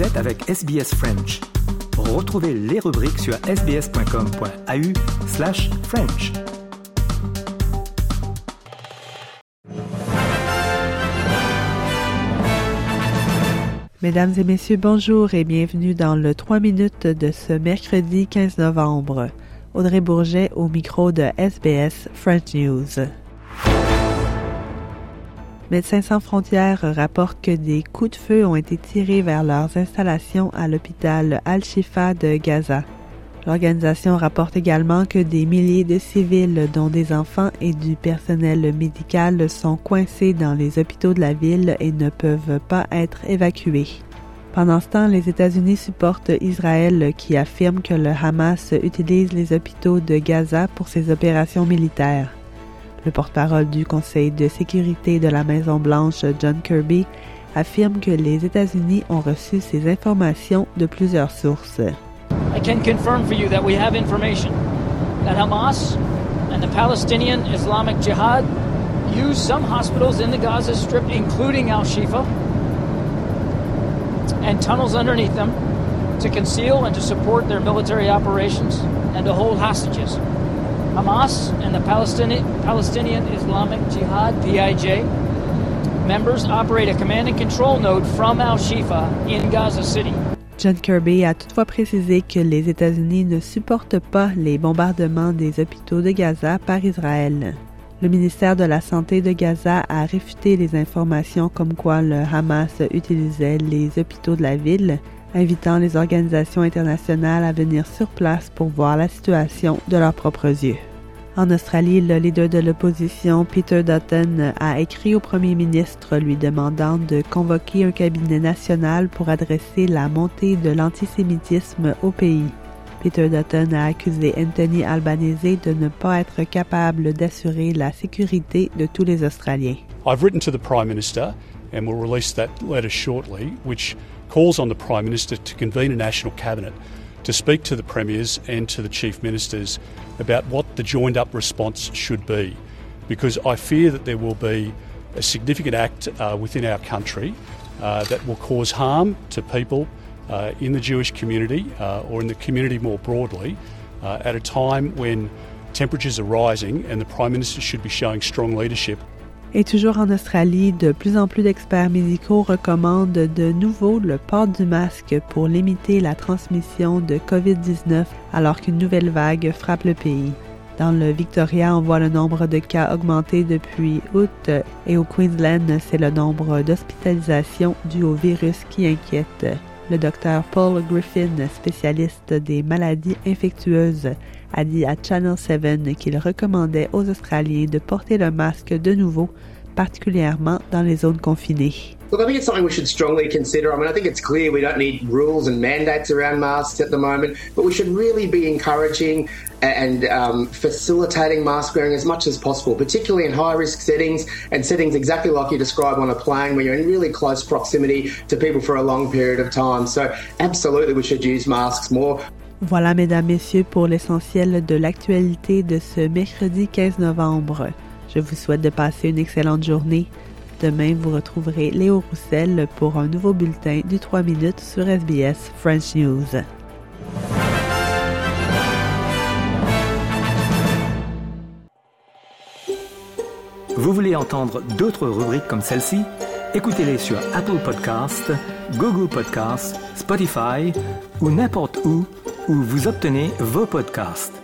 Vous êtes avec SBS French. Retrouvez les rubriques sur sbs.com.au slash French. Mesdames et messieurs, bonjour et bienvenue dans le 3 minutes de ce mercredi 15 novembre. Audrey Bourget au micro de SBS French News. Médecins sans frontières rapportent que des coups de feu ont été tirés vers leurs installations à l'hôpital Al-Shifa de Gaza. L'organisation rapporte également que des milliers de civils, dont des enfants et du personnel médical, sont coincés dans les hôpitaux de la ville et ne peuvent pas être évacués. Pendant ce temps, les États-Unis supportent Israël qui affirme que le Hamas utilise les hôpitaux de Gaza pour ses opérations militaires. Le porte-parole du Conseil de sécurité de la Maison-Blanche, John Kirby, affirme que les États-Unis ont reçu ces informations de plusieurs sources. I can confirm for you that we have information that Hamas and the Palestinian Islamic Jihad use some hospitals in the Gaza Strip, including Al Shifa, and tunnels underneath them to conceal and to support their military operations and to hold hostages. Hamas and the Palestinian, Islamic Jihad, PIJ, members operate a command and control node from Al Shifa in Gaza City. John Kirby a toutefois précisé que les États-Unis ne supportent pas les bombardements des hôpitaux de Gaza par Israël. Le ministère de la Santé de Gaza a réfuté les informations comme quoi le Hamas utilisait les hôpitaux de la ville, invitant les organisations internationales à venir sur place pour voir la situation de leurs propres yeux. En Australie, le leader de l'opposition, Peter Dutton, a écrit au premier ministre lui demandant de convoquer un cabinet national pour adresser la montée de l'antisémitisme au pays. Peter Dutton a accusé Anthony Albanese de ne pas être capable d'assurer la sécurité de tous les Australiens. I've written to the Prime Minister and release that letter shortly, which calls on the Prime Minister to convene a national cabinet to speak to the premiers and to the chief ministers about what the joined up response should be. Because I fear that there will be a significant act uh, within our country uh, that will cause harm to people uh, in the Jewish community uh, or in the community more broadly uh, at a time when temperatures are rising and the Prime Minister should be showing strong leadership Et toujours en Australie, de plus en plus d'experts médicaux recommandent de nouveau le port du masque pour limiter la transmission de COVID-19 alors qu'une nouvelle vague frappe le pays. Dans le Victoria, on voit le nombre de cas augmenter depuis août et au Queensland, c'est le nombre d'hospitalisations dû au virus qui inquiète. Le docteur Paul Griffin, spécialiste des maladies infectieuses, a dit à Channel 7 qu'il recommandait aux Australiens de porter le masque de nouveau, particulièrement dans les zones confinées. Look, I think it's something we should strongly consider. I mean, I think it's clear we don't need rules and mandates around masks at the moment, but we should really be encouraging and um, facilitating mask wearing as much as possible, particularly in high risk settings and settings exactly like you described on a plane where you're in really close proximity to people for a long period of time. So, absolutely, we should use masks more. Voilà, mesdames, messieurs, pour l'essentiel de l'actualité de ce mercredi 15 novembre. Je vous souhaite de passer une excellente journée. Demain, vous retrouverez Léo Roussel pour un nouveau bulletin du 3 minutes sur SBS French News. Vous voulez entendre d'autres rubriques comme celle-ci? Écoutez-les sur Apple Podcasts, Google Podcasts, Spotify ou n'importe où où vous obtenez vos podcasts.